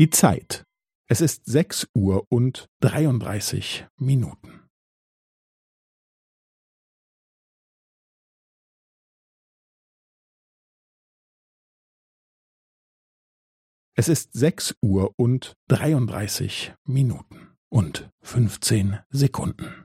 Die Zeit. Es ist sechs Uhr und dreiunddreißig Minuten. Es ist sechs Uhr und dreiunddreißig Minuten und fünfzehn Sekunden.